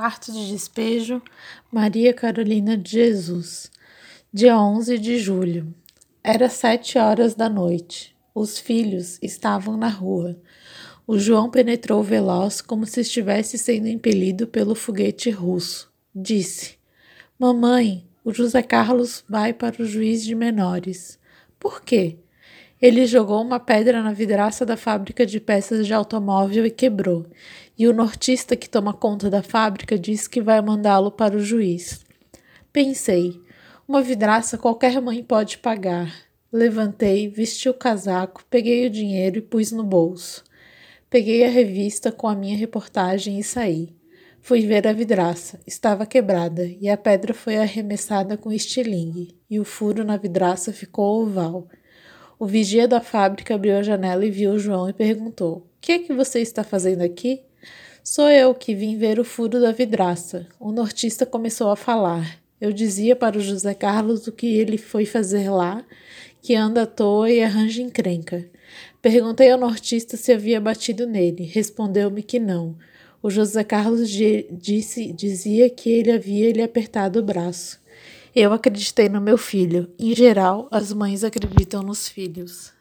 Quarto de despejo, Maria Carolina de Jesus. Dia 11 de julho. Era sete horas da noite. Os filhos estavam na rua. O João penetrou veloz como se estivesse sendo impelido pelo foguete russo. Disse: Mamãe, o José Carlos vai para o juiz de menores. Por quê? Ele jogou uma pedra na vidraça da fábrica de peças de automóvel e quebrou. E o nortista que toma conta da fábrica disse que vai mandá-lo para o juiz. Pensei, uma vidraça qualquer mãe pode pagar. Levantei, vesti o casaco, peguei o dinheiro e pus no bolso. Peguei a revista com a minha reportagem e saí. Fui ver a vidraça. Estava quebrada e a pedra foi arremessada com estilingue, e o furo na vidraça ficou oval. O vigia da fábrica abriu a janela e viu João e perguntou: O que é que você está fazendo aqui? Sou eu que vim ver o furo da vidraça. O nortista começou a falar. Eu dizia para o José Carlos o que ele foi fazer lá, que anda à toa e arranja encrenca. Perguntei ao nortista se havia batido nele. Respondeu-me que não. O José Carlos disse, dizia que ele havia lhe apertado o braço. Eu acreditei no meu filho. Em geral, as mães acreditam nos filhos.